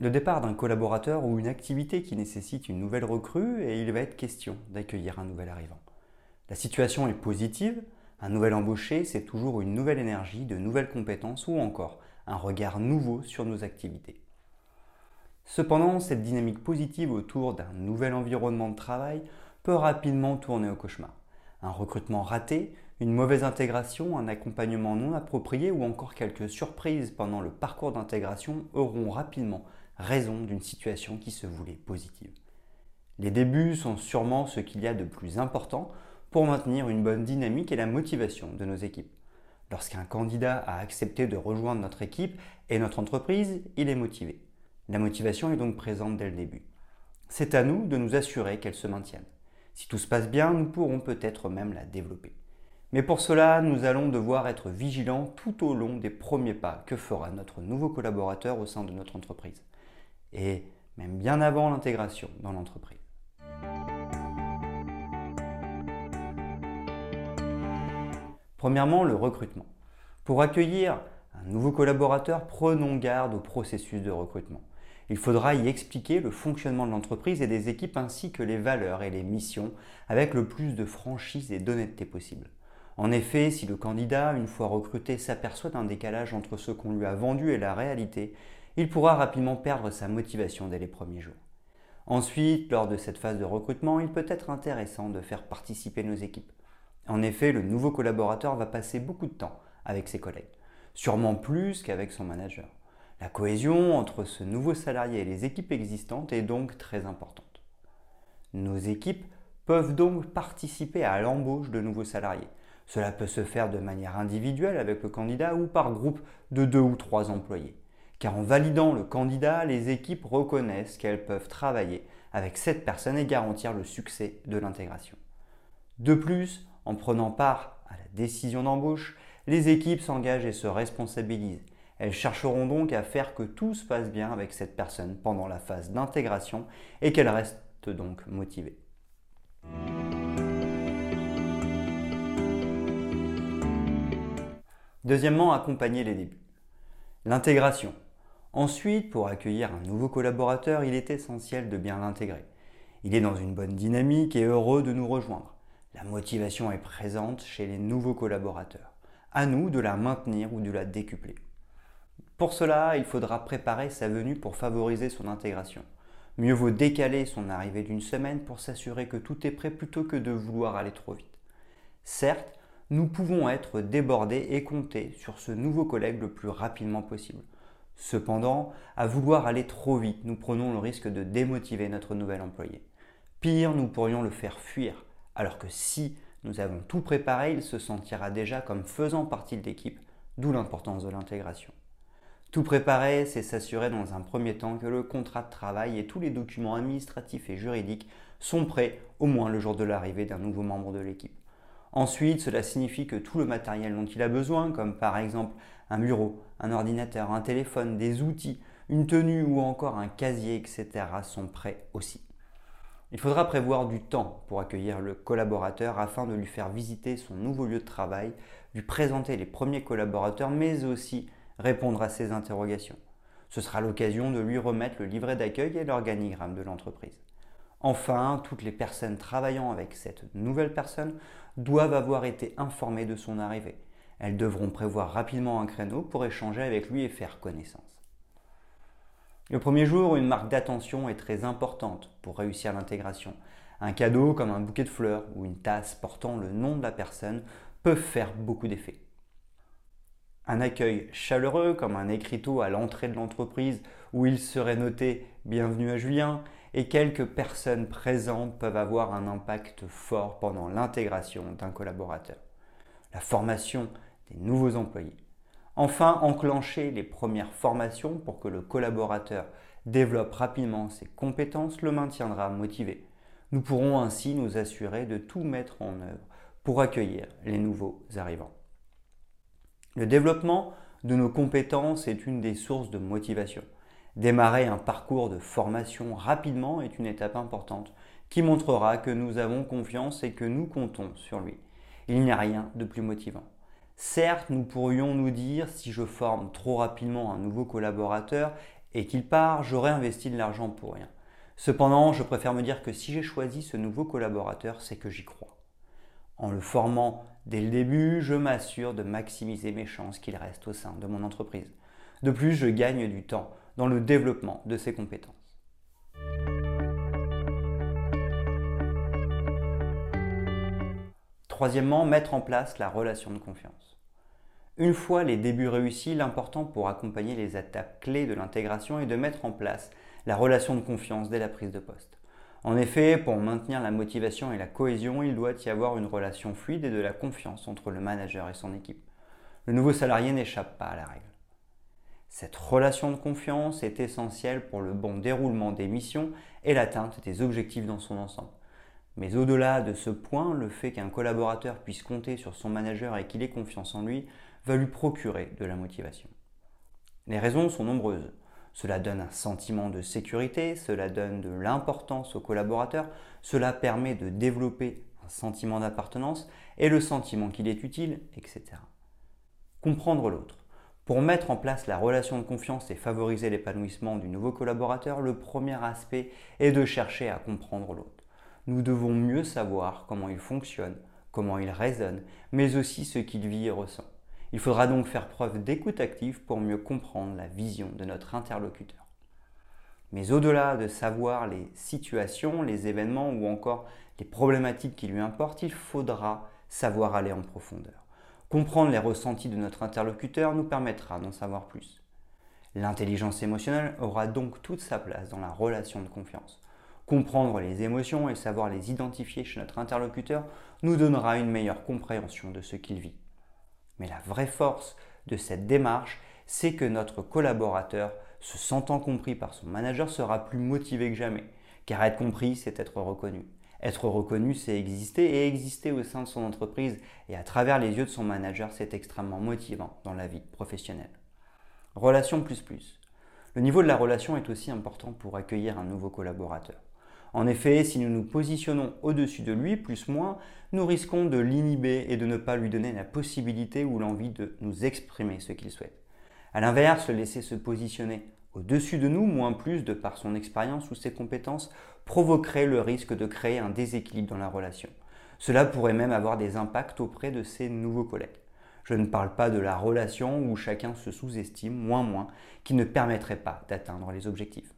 Le départ d'un collaborateur ou une activité qui nécessite une nouvelle recrue et il va être question d'accueillir un nouvel arrivant. La situation est positive, un nouvel embauché, c'est toujours une nouvelle énergie, de nouvelles compétences ou encore un regard nouveau sur nos activités. Cependant, cette dynamique positive autour d'un nouvel environnement de travail peut rapidement tourner au cauchemar. Un recrutement raté, une mauvaise intégration, un accompagnement non approprié ou encore quelques surprises pendant le parcours d'intégration auront rapidement raison d'une situation qui se voulait positive. Les débuts sont sûrement ce qu'il y a de plus important pour maintenir une bonne dynamique et la motivation de nos équipes. Lorsqu'un candidat a accepté de rejoindre notre équipe et notre entreprise, il est motivé. La motivation est donc présente dès le début. C'est à nous de nous assurer qu'elle se maintienne. Si tout se passe bien, nous pourrons peut-être même la développer. Mais pour cela, nous allons devoir être vigilants tout au long des premiers pas que fera notre nouveau collaborateur au sein de notre entreprise et même bien avant l'intégration dans l'entreprise. Premièrement, le recrutement. Pour accueillir un nouveau collaborateur, prenons garde au processus de recrutement. Il faudra y expliquer le fonctionnement de l'entreprise et des équipes ainsi que les valeurs et les missions avec le plus de franchise et d'honnêteté possible. En effet, si le candidat, une fois recruté, s'aperçoit d'un décalage entre ce qu'on lui a vendu et la réalité, il pourra rapidement perdre sa motivation dès les premiers jours. Ensuite, lors de cette phase de recrutement, il peut être intéressant de faire participer nos équipes. En effet, le nouveau collaborateur va passer beaucoup de temps avec ses collègues, sûrement plus qu'avec son manager. La cohésion entre ce nouveau salarié et les équipes existantes est donc très importante. Nos équipes peuvent donc participer à l'embauche de nouveaux salariés. Cela peut se faire de manière individuelle avec le candidat ou par groupe de deux ou trois employés car en validant le candidat, les équipes reconnaissent qu'elles peuvent travailler avec cette personne et garantir le succès de l'intégration. De plus, en prenant part à la décision d'embauche, les équipes s'engagent et se responsabilisent. Elles chercheront donc à faire que tout se passe bien avec cette personne pendant la phase d'intégration et qu'elle reste donc motivée. Deuxièmement, accompagner les débuts. L'intégration. Ensuite, pour accueillir un nouveau collaborateur, il est essentiel de bien l'intégrer. Il est dans une bonne dynamique et heureux de nous rejoindre. La motivation est présente chez les nouveaux collaborateurs. À nous de la maintenir ou de la décupler. Pour cela, il faudra préparer sa venue pour favoriser son intégration. Mieux vaut décaler son arrivée d'une semaine pour s'assurer que tout est prêt plutôt que de vouloir aller trop vite. Certes, nous pouvons être débordés et compter sur ce nouveau collègue le plus rapidement possible. Cependant, à vouloir aller trop vite, nous prenons le risque de démotiver notre nouvel employé. Pire, nous pourrions le faire fuir, alors que si nous avons tout préparé, il se sentira déjà comme faisant partie de l'équipe, d'où l'importance de l'intégration. Tout préparer, c'est s'assurer dans un premier temps que le contrat de travail et tous les documents administratifs et juridiques sont prêts au moins le jour de l'arrivée d'un nouveau membre de l'équipe. Ensuite, cela signifie que tout le matériel dont il a besoin, comme par exemple un bureau, un ordinateur, un téléphone, des outils, une tenue ou encore un casier, etc. sont prêts aussi. Il faudra prévoir du temps pour accueillir le collaborateur afin de lui faire visiter son nouveau lieu de travail, lui présenter les premiers collaborateurs, mais aussi répondre à ses interrogations. Ce sera l'occasion de lui remettre le livret d'accueil et l'organigramme de l'entreprise. Enfin, toutes les personnes travaillant avec cette nouvelle personne doivent avoir été informées de son arrivée. Elles devront prévoir rapidement un créneau pour échanger avec lui et faire connaissance. Le premier jour, une marque d'attention est très importante pour réussir l'intégration. Un cadeau comme un bouquet de fleurs ou une tasse portant le nom de la personne peuvent faire beaucoup d'effets. Un accueil chaleureux comme un écriteau à l'entrée de l'entreprise où il serait noté Bienvenue à Julien et quelques personnes présentes peuvent avoir un impact fort pendant l'intégration d'un collaborateur. La formation des nouveaux employés. Enfin, enclencher les premières formations pour que le collaborateur développe rapidement ses compétences le maintiendra motivé. Nous pourrons ainsi nous assurer de tout mettre en œuvre pour accueillir les nouveaux arrivants. Le développement de nos compétences est une des sources de motivation. Démarrer un parcours de formation rapidement est une étape importante qui montrera que nous avons confiance et que nous comptons sur lui. Il n'y a rien de plus motivant. Certes, nous pourrions nous dire si je forme trop rapidement un nouveau collaborateur et qu'il part, j'aurais investi de l'argent pour rien. Cependant, je préfère me dire que si j'ai choisi ce nouveau collaborateur, c'est que j'y crois. En le formant dès le début, je m'assure de maximiser mes chances qu'il reste au sein de mon entreprise. De plus, je gagne du temps dans le développement de ses compétences. Troisièmement, mettre en place la relation de confiance. Une fois les débuts réussis, l'important pour accompagner les étapes clés de l'intégration est de mettre en place la relation de confiance dès la prise de poste. En effet, pour maintenir la motivation et la cohésion, il doit y avoir une relation fluide et de la confiance entre le manager et son équipe. Le nouveau salarié n'échappe pas à la règle. Cette relation de confiance est essentielle pour le bon déroulement des missions et l'atteinte des objectifs dans son ensemble. Mais au-delà de ce point, le fait qu'un collaborateur puisse compter sur son manager et qu'il ait confiance en lui va lui procurer de la motivation. Les raisons sont nombreuses. Cela donne un sentiment de sécurité, cela donne de l'importance au collaborateur, cela permet de développer un sentiment d'appartenance et le sentiment qu'il est utile, etc. Comprendre l'autre. Pour mettre en place la relation de confiance et favoriser l'épanouissement du nouveau collaborateur, le premier aspect est de chercher à comprendre l'autre. Nous devons mieux savoir comment il fonctionne, comment il raisonne, mais aussi ce qu'il vit et ressent. Il faudra donc faire preuve d'écoute active pour mieux comprendre la vision de notre interlocuteur. Mais au-delà de savoir les situations, les événements ou encore les problématiques qui lui importent, il faudra savoir aller en profondeur. Comprendre les ressentis de notre interlocuteur nous permettra d'en savoir plus. L'intelligence émotionnelle aura donc toute sa place dans la relation de confiance. Comprendre les émotions et savoir les identifier chez notre interlocuteur nous donnera une meilleure compréhension de ce qu'il vit. Mais la vraie force de cette démarche, c'est que notre collaborateur, se sentant compris par son manager, sera plus motivé que jamais. Car être compris, c'est être reconnu. Être reconnu, c'est exister et exister au sein de son entreprise et à travers les yeux de son manager, c'est extrêmement motivant dans la vie professionnelle. Relation plus plus. Le niveau de la relation est aussi important pour accueillir un nouveau collaborateur. En effet, si nous nous positionnons au-dessus de lui, plus moins, nous risquons de l'inhiber et de ne pas lui donner la possibilité ou l'envie de nous exprimer ce qu'il souhaite. A l'inverse, laisser se positionner au-dessus de nous, moins plus de par son expérience ou ses compétences, provoquerait le risque de créer un déséquilibre dans la relation. Cela pourrait même avoir des impacts auprès de ses nouveaux collègues. Je ne parle pas de la relation où chacun se sous-estime, moins moins, qui ne permettrait pas d'atteindre les objectifs.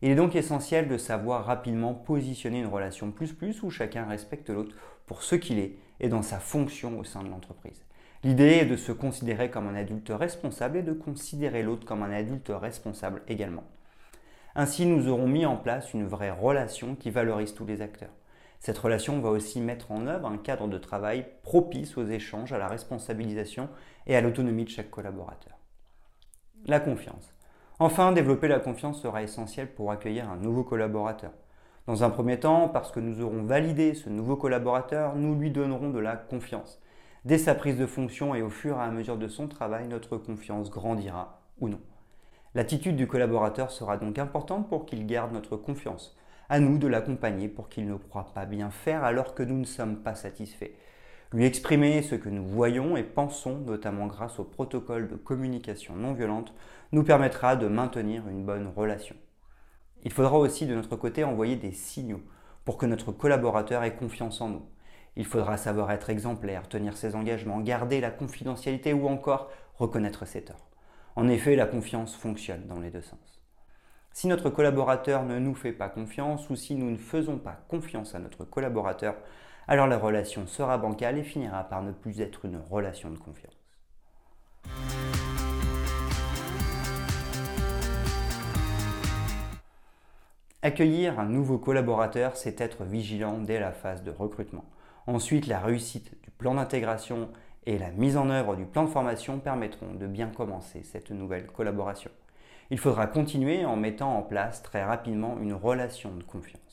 Il est donc essentiel de savoir rapidement positionner une relation plus plus où chacun respecte l'autre pour ce qu'il est et dans sa fonction au sein de l'entreprise. L'idée est de se considérer comme un adulte responsable et de considérer l'autre comme un adulte responsable également. Ainsi, nous aurons mis en place une vraie relation qui valorise tous les acteurs. Cette relation va aussi mettre en œuvre un cadre de travail propice aux échanges, à la responsabilisation et à l'autonomie de chaque collaborateur. La confiance. Enfin, développer la confiance sera essentiel pour accueillir un nouveau collaborateur. Dans un premier temps, parce que nous aurons validé ce nouveau collaborateur, nous lui donnerons de la confiance. Dès sa prise de fonction et au fur et à mesure de son travail, notre confiance grandira ou non. L'attitude du collaborateur sera donc importante pour qu'il garde notre confiance. À nous de l'accompagner pour qu'il ne croit pas bien faire alors que nous ne sommes pas satisfaits lui exprimer ce que nous voyons et pensons, notamment grâce au protocole de communication non violente, nous permettra de maintenir une bonne relation. Il faudra aussi de notre côté envoyer des signaux pour que notre collaborateur ait confiance en nous. Il faudra savoir être exemplaire, tenir ses engagements, garder la confidentialité ou encore reconnaître ses torts. En effet, la confiance fonctionne dans les deux sens. Si notre collaborateur ne nous fait pas confiance ou si nous ne faisons pas confiance à notre collaborateur, alors la relation sera bancale et finira par ne plus être une relation de confiance. Accueillir un nouveau collaborateur, c'est être vigilant dès la phase de recrutement. Ensuite, la réussite du plan d'intégration et la mise en œuvre du plan de formation permettront de bien commencer cette nouvelle collaboration. Il faudra continuer en mettant en place très rapidement une relation de confiance.